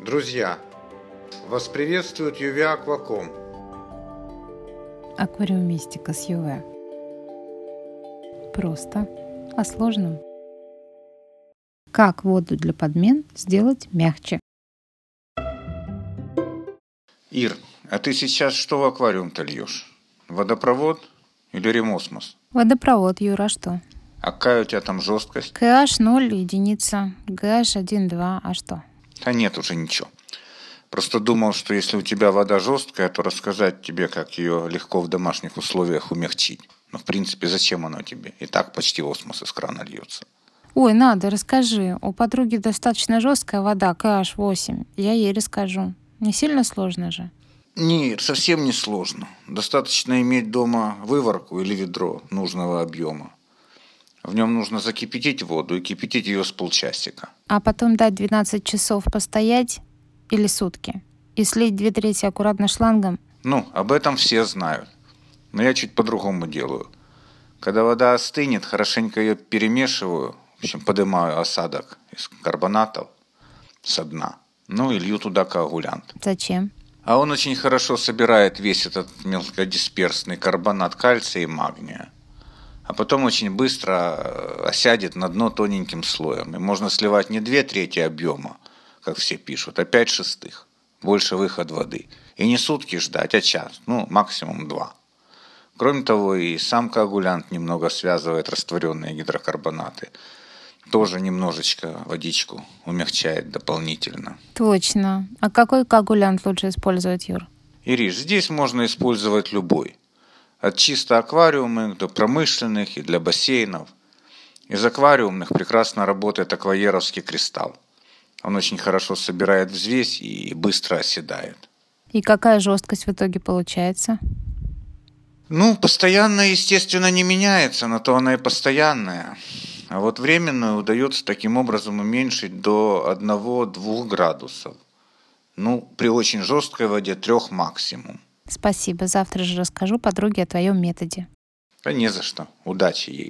Друзья, вас приветствует UV Акваком. Аквариумистика с ЮВ. Просто о сложном. Как воду для подмен сделать мягче? Ир, а ты сейчас что в аквариум-то льешь? Водопровод или ремосмос? Водопровод, Юра, а что? А какая у тебя там жесткость? KH 0 единица, GH 1, 2, а что? Да нет уже ничего. Просто думал, что если у тебя вода жесткая, то рассказать тебе, как ее легко в домашних условиях умягчить. Но в принципе, зачем оно тебе? И так почти осмос из крана льется. Ой, надо, расскажи. У подруги достаточно жесткая вода, KH 8. Я ей расскажу. Не сильно сложно же? Нет, совсем не сложно. Достаточно иметь дома выворку или ведро нужного объема. В нем нужно закипятить воду и кипятить ее с полчасика. А потом дать 12 часов постоять или сутки. И слить две трети аккуратно шлангом. Ну, об этом все знают. Но я чуть по-другому делаю. Когда вода остынет, хорошенько ее перемешиваю, в общем, поднимаю осадок из карбонатов со дна. Ну и лью туда коагулянт. Зачем? А он очень хорошо собирает весь этот мелкодисперсный карбонат кальция и магния. А потом очень быстро э, осядет на дно тоненьким слоем. И можно сливать не две трети объема, как все пишут, а пять шестых. Больше выход воды. И не сутки ждать, а час. Ну, максимум два. Кроме того, и сам коагулянт немного связывает растворенные гидрокарбонаты. Тоже немножечко водичку умягчает дополнительно. Точно. А какой коагулянт лучше использовать, Юр? Ириш, здесь можно использовать любой. От чисто аквариумных до промышленных и для бассейнов. Из аквариумных прекрасно работает акваеровский кристалл. Он очень хорошо собирает взвесь и быстро оседает. И какая жесткость в итоге получается? Ну, постоянно, естественно, не меняется, но то она и постоянная. А вот временную удается таким образом уменьшить до 1-2 градусов. Ну, при очень жесткой воде трех максимум. Спасибо. Завтра же расскажу подруге о твоем методе. Да не за что. Удачи ей.